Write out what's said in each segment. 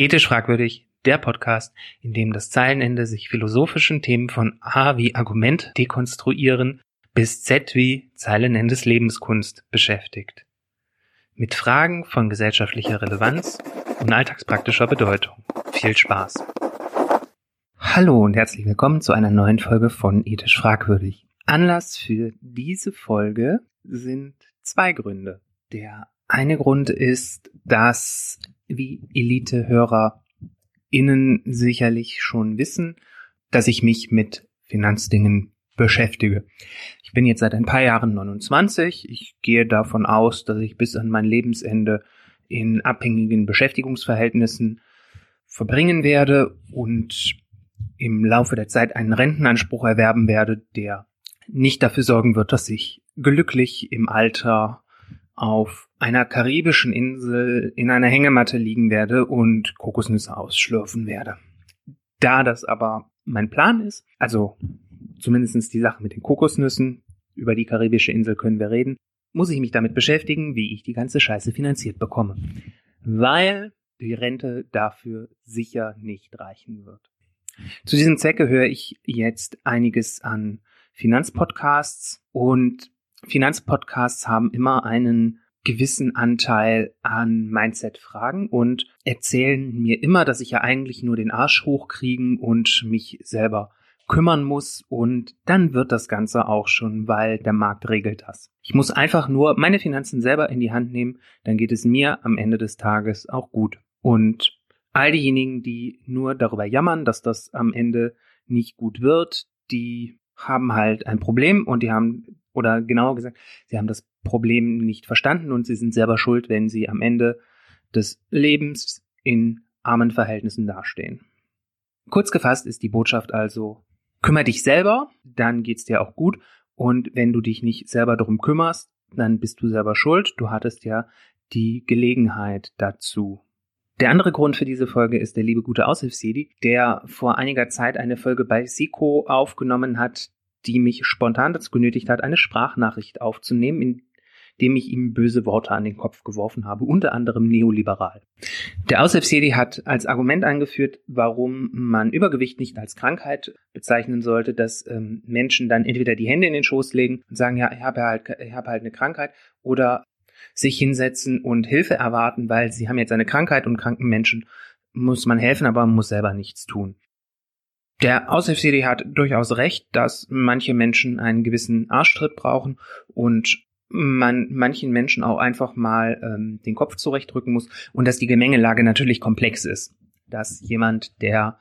Ethisch fragwürdig, der Podcast, in dem das Zeilenende sich philosophischen Themen von A wie Argument dekonstruieren bis Z wie Zeilenendes Lebenskunst beschäftigt. Mit Fragen von gesellschaftlicher Relevanz und alltagspraktischer Bedeutung. Viel Spaß. Hallo und herzlich willkommen zu einer neuen Folge von Ethisch fragwürdig. Anlass für diese Folge sind zwei Gründe. Der eine Grund ist, dass wie Elite-Hörer innen sicherlich schon wissen, dass ich mich mit Finanzdingen beschäftige. Ich bin jetzt seit ein paar Jahren 29. Ich gehe davon aus, dass ich bis an mein Lebensende in abhängigen Beschäftigungsverhältnissen verbringen werde und im Laufe der Zeit einen Rentenanspruch erwerben werde, der nicht dafür sorgen wird, dass ich glücklich im Alter auf einer karibischen Insel in einer Hängematte liegen werde und Kokosnüsse ausschlürfen werde. Da das aber mein Plan ist, also zumindestens die Sache mit den Kokosnüssen, über die karibische Insel können wir reden, muss ich mich damit beschäftigen, wie ich die ganze Scheiße finanziert bekomme. Weil die Rente dafür sicher nicht reichen wird. Zu diesem Zwecke höre ich jetzt einiges an Finanzpodcasts und Finanzpodcasts haben immer einen gewissen Anteil an Mindset-Fragen und erzählen mir immer, dass ich ja eigentlich nur den Arsch hochkriegen und mich selber kümmern muss und dann wird das Ganze auch schon, weil der Markt regelt das. Ich muss einfach nur meine Finanzen selber in die Hand nehmen, dann geht es mir am Ende des Tages auch gut. Und all diejenigen, die nur darüber jammern, dass das am Ende nicht gut wird, die haben halt ein Problem und die haben oder genauer gesagt, sie haben das Problem nicht verstanden und sie sind selber schuld, wenn sie am Ende des Lebens in armen Verhältnissen dastehen. Kurz gefasst ist die Botschaft also, kümmere dich selber, dann geht's dir auch gut und wenn du dich nicht selber darum kümmerst, dann bist du selber schuld, du hattest ja die Gelegenheit dazu. Der andere Grund für diese Folge ist der liebe gute Aushilfsjedi, der vor einiger Zeit eine Folge bei Siko aufgenommen hat, die mich spontan dazu genötigt hat, eine Sprachnachricht aufzunehmen, in dem ich ihm böse Worte an den Kopf geworfen habe, unter anderem neoliberal. Der Aushilfsjedi hat als Argument angeführt, warum man Übergewicht nicht als Krankheit bezeichnen sollte, dass ähm, Menschen dann entweder die Hände in den Schoß legen und sagen, ja, ich habe halt, ich habe halt eine Krankheit, oder sich hinsetzen und Hilfe erwarten, weil sie haben jetzt eine Krankheit und kranken Menschen muss man helfen, aber man muss selber nichts tun. Der Aushilfs-CD hat durchaus recht, dass manche Menschen einen gewissen Arschtritt brauchen und man manchen Menschen auch einfach mal ähm, den Kopf zurechtrücken muss und dass die Gemengelage natürlich komplex ist. Dass jemand, der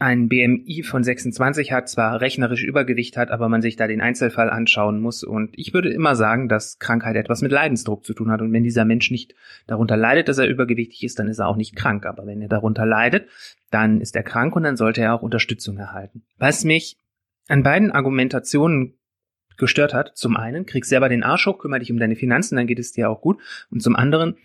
ein BMI von 26 hat, zwar rechnerisch Übergewicht hat, aber man sich da den Einzelfall anschauen muss. Und ich würde immer sagen, dass Krankheit etwas mit Leidensdruck zu tun hat. Und wenn dieser Mensch nicht darunter leidet, dass er übergewichtig ist, dann ist er auch nicht krank. Aber wenn er darunter leidet, dann ist er krank und dann sollte er auch Unterstützung erhalten. Was mich an beiden Argumentationen gestört hat, zum einen, krieg selber den Arsch hoch, kümmere dich um deine Finanzen, dann geht es dir auch gut. Und zum anderen,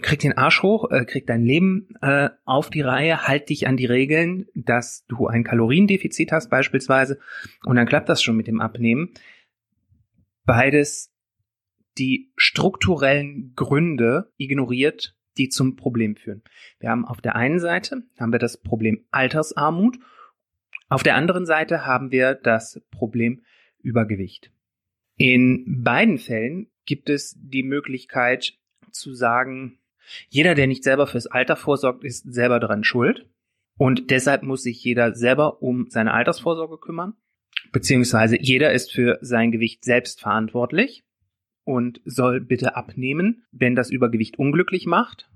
krieg den Arsch hoch, äh, krieg dein Leben äh, auf die Reihe, halt dich an die Regeln, dass du ein Kaloriendefizit hast beispielsweise und dann klappt das schon mit dem Abnehmen. Beides die strukturellen Gründe ignoriert, die zum Problem führen. Wir haben auf der einen Seite haben wir das Problem Altersarmut, auf der anderen Seite haben wir das Problem Übergewicht. In beiden Fällen gibt es die Möglichkeit zu sagen, jeder, der nicht selber fürs Alter vorsorgt, ist selber daran schuld. Und deshalb muss sich jeder selber um seine Altersvorsorge kümmern. Beziehungsweise jeder ist für sein Gewicht selbst verantwortlich und soll bitte abnehmen, wenn das Übergewicht unglücklich macht.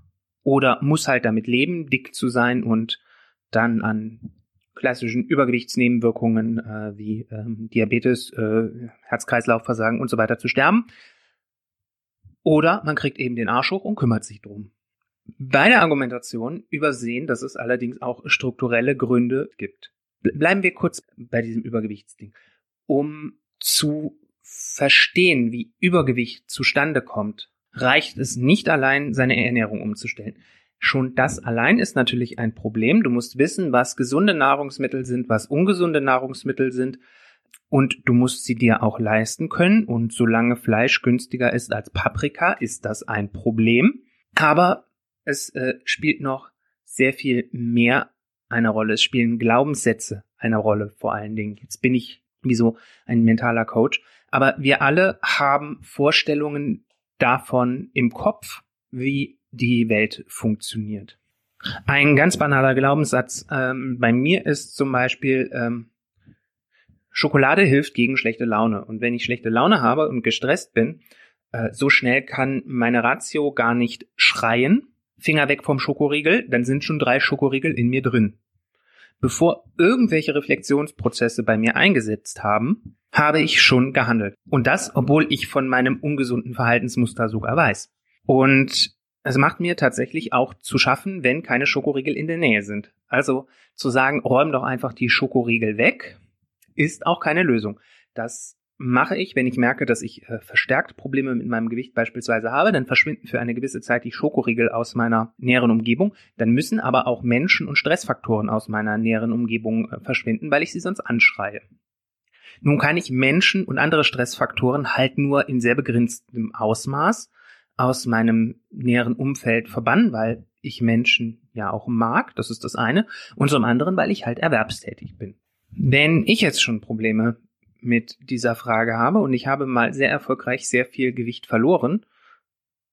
Oder muss halt damit leben, dick zu sein und dann an klassischen Übergewichtsnebenwirkungen äh, wie ähm, Diabetes, äh, Herz-Kreislauf-Versagen und so weiter zu sterben. Oder man kriegt eben den Arsch hoch und kümmert sich drum. Beide Argumentationen übersehen, dass es allerdings auch strukturelle Gründe gibt. Bleiben wir kurz bei diesem Übergewichtsding. Um zu verstehen, wie Übergewicht zustande kommt, reicht es nicht allein, seine Ernährung umzustellen. Schon das allein ist natürlich ein Problem. Du musst wissen, was gesunde Nahrungsmittel sind, was ungesunde Nahrungsmittel sind und du musst sie dir auch leisten können. Und solange Fleisch günstiger ist als Paprika, ist das ein Problem. Aber es äh, spielt noch sehr viel mehr eine Rolle. Es spielen Glaubenssätze eine Rolle vor allen Dingen. Jetzt bin ich wie so ein mentaler Coach. Aber wir alle haben Vorstellungen davon im Kopf, wie die Welt funktioniert. Ein ganz banaler Glaubenssatz ähm, bei mir ist zum Beispiel, ähm, Schokolade hilft gegen schlechte Laune. Und wenn ich schlechte Laune habe und gestresst bin, äh, so schnell kann meine Ratio gar nicht schreien. Finger weg vom Schokoriegel, dann sind schon drei Schokoriegel in mir drin. Bevor irgendwelche Reflexionsprozesse bei mir eingesetzt haben, habe ich schon gehandelt. Und das, obwohl ich von meinem ungesunden Verhaltensmuster sogar weiß. Und es macht mir tatsächlich auch zu schaffen, wenn keine Schokoriegel in der Nähe sind. Also zu sagen, räum doch einfach die Schokoriegel weg, ist auch keine Lösung. Das mache ich, wenn ich merke, dass ich äh, verstärkt Probleme mit meinem Gewicht beispielsweise habe, dann verschwinden für eine gewisse Zeit die Schokoriegel aus meiner näheren Umgebung. Dann müssen aber auch Menschen und Stressfaktoren aus meiner näheren Umgebung äh, verschwinden, weil ich sie sonst anschreie. Nun kann ich Menschen und andere Stressfaktoren halt nur in sehr begrenztem Ausmaß aus meinem näheren Umfeld verbannen, weil ich Menschen ja auch mag, das ist das eine, und zum anderen, weil ich halt erwerbstätig bin. Wenn ich jetzt schon Probleme mit dieser Frage habe und ich habe mal sehr erfolgreich sehr viel Gewicht verloren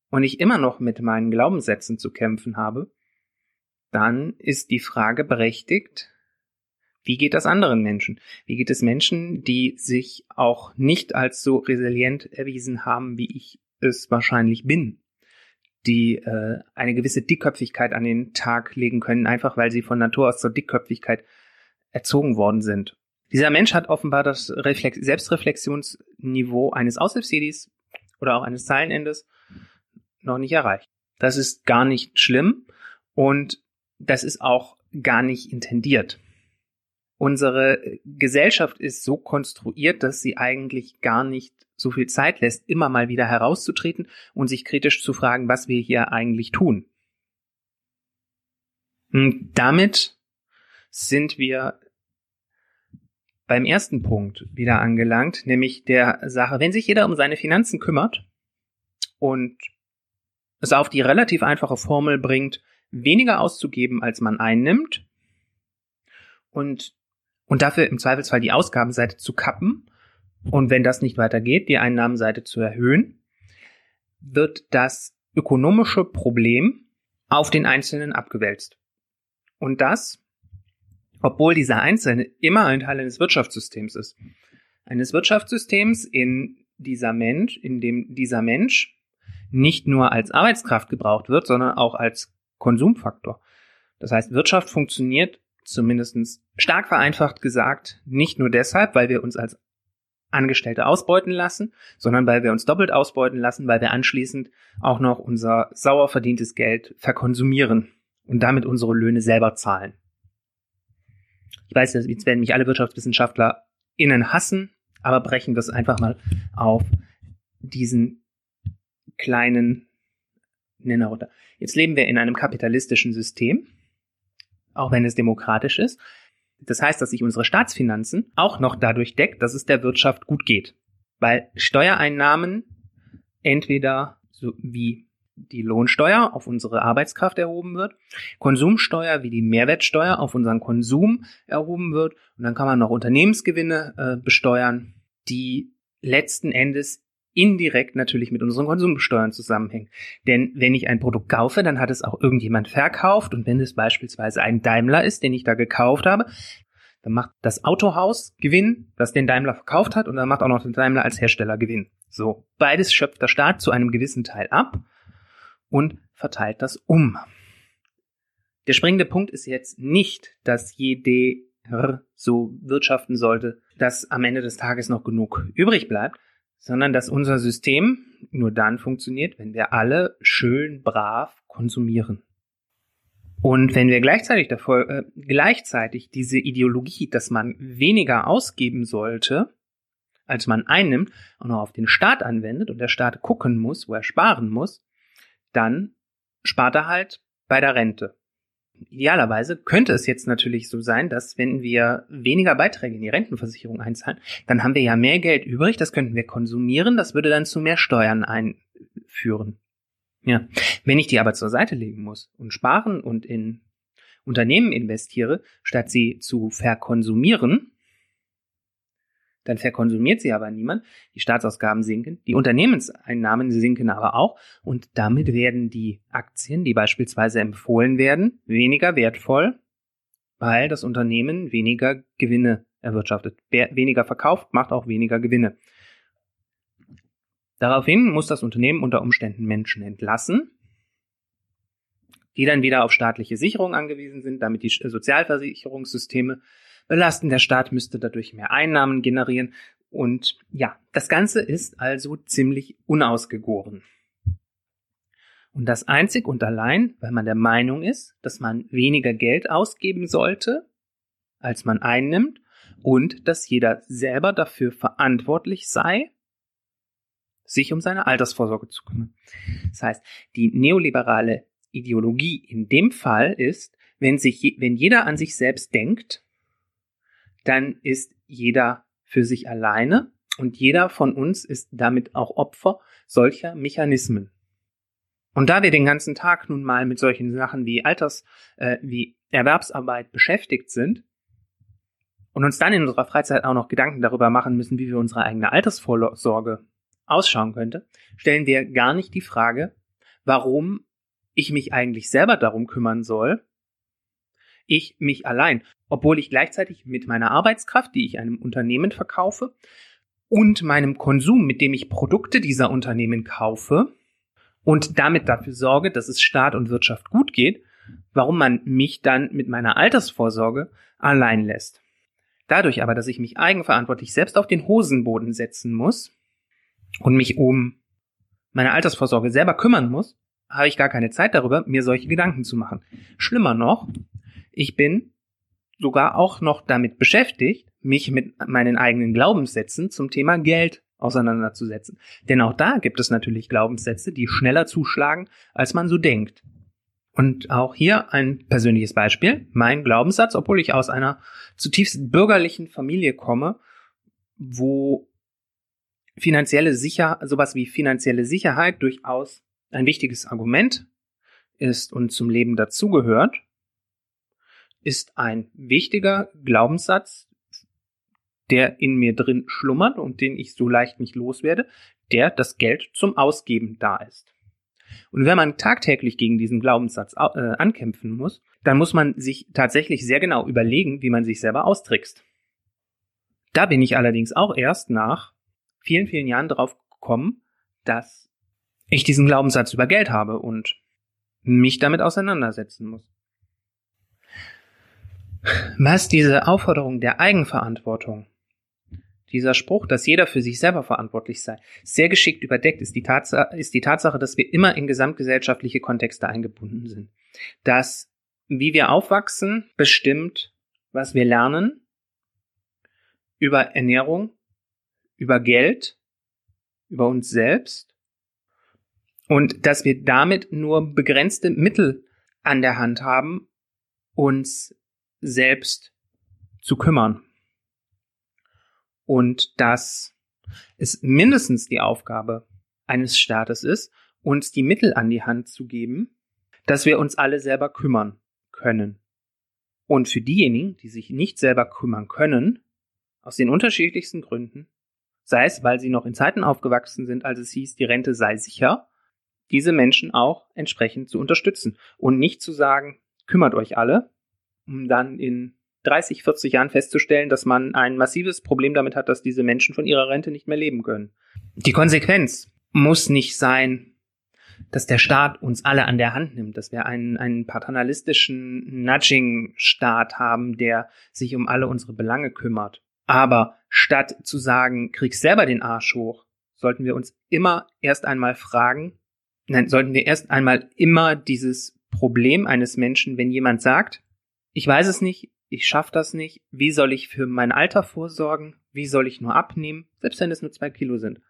und ich immer noch mit meinen Glaubenssätzen zu kämpfen habe, dann ist die Frage berechtigt, wie geht das anderen Menschen? Wie geht es Menschen, die sich auch nicht als so resilient erwiesen haben, wie ich es wahrscheinlich bin? Die äh, eine gewisse Dickköpfigkeit an den Tag legen können, einfach weil sie von Natur aus zur Dickköpfigkeit erzogen worden sind. Dieser Mensch hat offenbar das Reflex Selbstreflexionsniveau eines Aushilfsjedis oder auch eines Zeilenendes noch nicht erreicht. Das ist gar nicht schlimm und das ist auch gar nicht intendiert. Unsere Gesellschaft ist so konstruiert, dass sie eigentlich gar nicht so viel Zeit lässt, immer mal wieder herauszutreten und sich kritisch zu fragen, was wir hier eigentlich tun. Und damit sind wir beim ersten Punkt wieder angelangt, nämlich der Sache, wenn sich jeder um seine Finanzen kümmert und es auf die relativ einfache Formel bringt, weniger auszugeben, als man einnimmt und, und dafür im Zweifelsfall die Ausgabenseite zu kappen und wenn das nicht weitergeht, die Einnahmenseite zu erhöhen, wird das ökonomische Problem auf den Einzelnen abgewälzt. Und das obwohl dieser Einzelne immer ein Teil eines Wirtschaftssystems ist. Eines Wirtschaftssystems, in dieser Mensch, in dem dieser Mensch nicht nur als Arbeitskraft gebraucht wird, sondern auch als Konsumfaktor. Das heißt, Wirtschaft funktioniert zumindest stark vereinfacht gesagt nicht nur deshalb, weil wir uns als Angestellte ausbeuten lassen, sondern weil wir uns doppelt ausbeuten lassen, weil wir anschließend auch noch unser sauer verdientes Geld verkonsumieren und damit unsere Löhne selber zahlen. Ich weiß, jetzt werden mich alle Wirtschaftswissenschaftler innen hassen, aber brechen wir es einfach mal auf diesen kleinen Nenner runter. Jetzt leben wir in einem kapitalistischen System, auch wenn es demokratisch ist. Das heißt, dass sich unsere Staatsfinanzen auch noch dadurch deckt, dass es der Wirtschaft gut geht. Weil Steuereinnahmen entweder so wie die Lohnsteuer auf unsere Arbeitskraft erhoben wird, Konsumsteuer wie die Mehrwertsteuer auf unseren Konsum erhoben wird und dann kann man noch Unternehmensgewinne äh, besteuern, die letzten Endes indirekt natürlich mit unseren Konsumsteuern zusammenhängen. Denn wenn ich ein Produkt kaufe, dann hat es auch irgendjemand verkauft und wenn es beispielsweise ein Daimler ist, den ich da gekauft habe, dann macht das Autohaus Gewinn, das den Daimler verkauft hat und dann macht auch noch der Daimler als Hersteller Gewinn. So, beides schöpft der Staat zu einem gewissen Teil ab und verteilt das um. Der springende Punkt ist jetzt nicht, dass jeder so wirtschaften sollte, dass am Ende des Tages noch genug übrig bleibt, sondern dass unser System nur dann funktioniert, wenn wir alle schön brav konsumieren. Und wenn wir gleichzeitig, davor, äh, gleichzeitig diese Ideologie, dass man weniger ausgeben sollte, als man einnimmt, auch auf den Staat anwendet und der Staat gucken muss, wo er sparen muss, dann spart er halt bei der Rente. Idealerweise könnte es jetzt natürlich so sein, dass wenn wir weniger Beiträge in die Rentenversicherung einzahlen, dann haben wir ja mehr Geld übrig, das könnten wir konsumieren, das würde dann zu mehr Steuern einführen. Ja. Wenn ich die aber zur Seite legen muss und sparen und in Unternehmen investiere, statt sie zu verkonsumieren, dann verkonsumiert sie aber niemand, die Staatsausgaben sinken, die Unternehmenseinnahmen sinken aber auch und damit werden die Aktien, die beispielsweise empfohlen werden, weniger wertvoll, weil das Unternehmen weniger Gewinne erwirtschaftet. Wer weniger verkauft, macht auch weniger Gewinne. Daraufhin muss das Unternehmen unter Umständen Menschen entlassen, die dann wieder auf staatliche Sicherung angewiesen sind, damit die Sozialversicherungssysteme belasten. Der Staat müsste dadurch mehr Einnahmen generieren. Und ja, das Ganze ist also ziemlich unausgegoren. Und das einzig und allein, weil man der Meinung ist, dass man weniger Geld ausgeben sollte, als man einnimmt, und dass jeder selber dafür verantwortlich sei, sich um seine Altersvorsorge zu kümmern. Das heißt, die neoliberale Ideologie in dem Fall ist, wenn sich, wenn jeder an sich selbst denkt, dann ist jeder für sich alleine und jeder von uns ist damit auch Opfer solcher Mechanismen. Und da wir den ganzen Tag nun mal mit solchen Sachen wie Alters, äh, wie Erwerbsarbeit beschäftigt sind und uns dann in unserer Freizeit auch noch Gedanken darüber machen müssen, wie wir unsere eigene Altersvorsorge ausschauen könnte, stellen wir gar nicht die Frage, warum ich mich eigentlich selber darum kümmern soll, ich mich allein, obwohl ich gleichzeitig mit meiner Arbeitskraft, die ich einem Unternehmen verkaufe, und meinem Konsum, mit dem ich Produkte dieser Unternehmen kaufe und damit dafür sorge, dass es Staat und Wirtschaft gut geht, warum man mich dann mit meiner Altersvorsorge allein lässt. Dadurch aber, dass ich mich eigenverantwortlich selbst auf den Hosenboden setzen muss und mich um meine Altersvorsorge selber kümmern muss, habe ich gar keine Zeit darüber, mir solche Gedanken zu machen. Schlimmer noch, ich bin sogar auch noch damit beschäftigt, mich mit meinen eigenen Glaubenssätzen zum Thema Geld auseinanderzusetzen. Denn auch da gibt es natürlich Glaubenssätze, die schneller zuschlagen, als man so denkt. Und auch hier ein persönliches Beispiel. Mein Glaubenssatz, obwohl ich aus einer zutiefst bürgerlichen Familie komme, wo finanzielle Sicher, sowas wie finanzielle Sicherheit durchaus ein wichtiges Argument ist und zum Leben dazugehört, ist ein wichtiger Glaubenssatz, der in mir drin schlummert und den ich so leicht nicht loswerde, der das Geld zum Ausgeben da ist. Und wenn man tagtäglich gegen diesen Glaubenssatz äh, ankämpfen muss, dann muss man sich tatsächlich sehr genau überlegen, wie man sich selber austrickst. Da bin ich allerdings auch erst nach vielen, vielen Jahren drauf gekommen, dass ich diesen Glaubenssatz über Geld habe und mich damit auseinandersetzen muss. Was diese Aufforderung der Eigenverantwortung, dieser Spruch, dass jeder für sich selber verantwortlich sei, sehr geschickt überdeckt, ist die, Tatsache, ist die Tatsache, dass wir immer in gesamtgesellschaftliche Kontexte eingebunden sind. Dass, wie wir aufwachsen, bestimmt, was wir lernen über Ernährung, über Geld, über uns selbst und dass wir damit nur begrenzte Mittel an der Hand haben, uns selbst zu kümmern. Und dass es mindestens die Aufgabe eines Staates ist, uns die Mittel an die Hand zu geben, dass wir uns alle selber kümmern können. Und für diejenigen, die sich nicht selber kümmern können, aus den unterschiedlichsten Gründen, sei es, weil sie noch in Zeiten aufgewachsen sind, als es hieß, die Rente sei sicher, diese Menschen auch entsprechend zu unterstützen und nicht zu sagen, kümmert euch alle, um dann in 30, 40 Jahren festzustellen, dass man ein massives Problem damit hat, dass diese Menschen von ihrer Rente nicht mehr leben können. Die Konsequenz muss nicht sein, dass der Staat uns alle an der Hand nimmt, dass wir einen, einen paternalistischen Nudging-Staat haben, der sich um alle unsere Belange kümmert. Aber statt zu sagen, krieg selber den Arsch hoch, sollten wir uns immer erst einmal fragen, nein, sollten wir erst einmal immer dieses Problem eines Menschen, wenn jemand sagt, ich weiß es nicht, ich schaffe das nicht, wie soll ich für mein Alter vorsorgen, wie soll ich nur abnehmen, selbst wenn es nur zwei Kilo sind.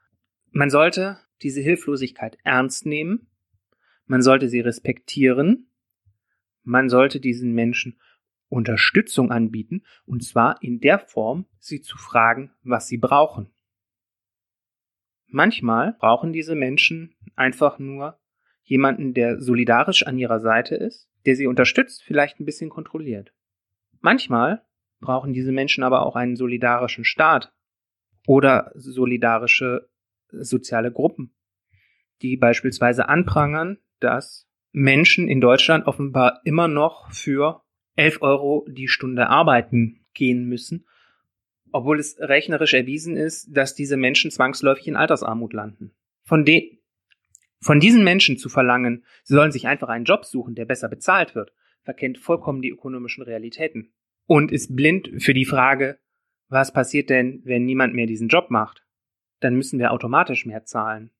Man sollte diese Hilflosigkeit ernst nehmen, man sollte sie respektieren, man sollte diesen Menschen Unterstützung anbieten, und zwar in der Form, sie zu fragen, was sie brauchen. Manchmal brauchen diese Menschen einfach nur jemanden, der solidarisch an ihrer Seite ist, der sie unterstützt, vielleicht ein bisschen kontrolliert. Manchmal brauchen diese Menschen aber auch einen solidarischen Staat oder solidarische soziale Gruppen, die beispielsweise anprangern, dass Menschen in Deutschland offenbar immer noch für 11 Euro die Stunde arbeiten gehen müssen, obwohl es rechnerisch erwiesen ist, dass diese Menschen zwangsläufig in Altersarmut landen. Von, de von diesen Menschen zu verlangen, sie sollen sich einfach einen Job suchen, der besser bezahlt wird, verkennt vollkommen die ökonomischen Realitäten und ist blind für die Frage, was passiert denn, wenn niemand mehr diesen Job macht? Dann müssen wir automatisch mehr zahlen,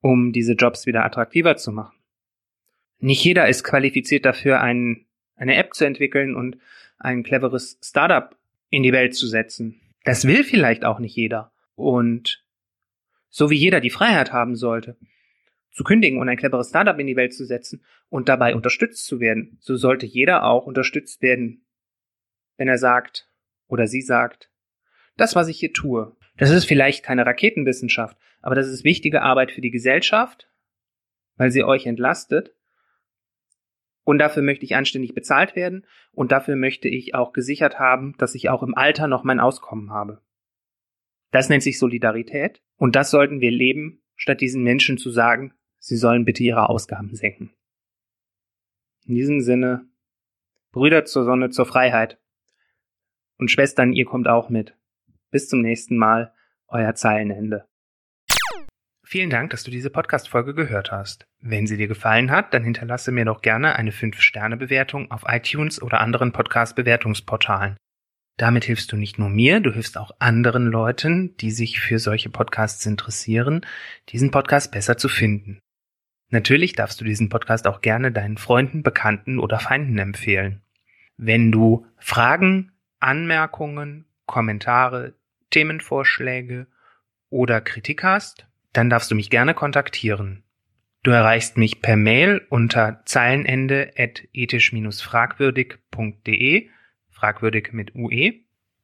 um diese Jobs wieder attraktiver zu machen. Nicht jeder ist qualifiziert dafür, ein, eine App zu entwickeln und ein cleveres Startup in die Welt zu setzen. Das will vielleicht auch nicht jeder. Und so wie jeder die Freiheit haben sollte, zu kündigen und ein cleveres Startup in die Welt zu setzen und dabei unterstützt zu werden, so sollte jeder auch unterstützt werden, wenn er sagt oder sie sagt, das, was ich hier tue, das ist vielleicht keine Raketenwissenschaft, aber das ist wichtige Arbeit für die Gesellschaft, weil sie euch entlastet und dafür möchte ich anständig bezahlt werden und dafür möchte ich auch gesichert haben, dass ich auch im Alter noch mein Auskommen habe. Das nennt sich Solidarität und das sollten wir leben, statt diesen Menschen zu sagen, sie sollen bitte ihre Ausgaben senken. In diesem Sinne, Brüder zur Sonne, zur Freiheit. Und Schwestern, ihr kommt auch mit. Bis zum nächsten Mal, euer Zeilenende. Vielen Dank, dass du diese Podcast-Folge gehört hast. Wenn sie dir gefallen hat, dann hinterlasse mir doch gerne eine 5-Sterne-Bewertung auf iTunes oder anderen Podcast-Bewertungsportalen. Damit hilfst du nicht nur mir, du hilfst auch anderen Leuten, die sich für solche Podcasts interessieren, diesen Podcast besser zu finden. Natürlich darfst du diesen Podcast auch gerne deinen Freunden, Bekannten oder Feinden empfehlen. Wenn du Fragen, Anmerkungen, Kommentare, Themenvorschläge oder Kritik hast, dann darfst du mich gerne kontaktieren. Du erreichst mich per Mail unter zeilenende at ethisch-fragwürdig.de, fragwürdig mit UE,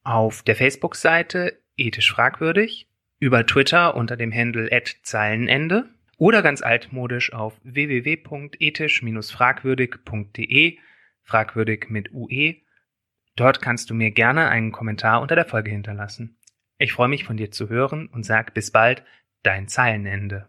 auf der Facebook-Seite ethisch fragwürdig, über Twitter unter dem Handle at Zeilenende oder ganz altmodisch auf www.ethisch-fragwürdig.de, fragwürdig mit UE. Dort kannst du mir gerne einen Kommentar unter der Folge hinterlassen. Ich freue mich von dir zu hören und sag bis bald, dein Zeilenende.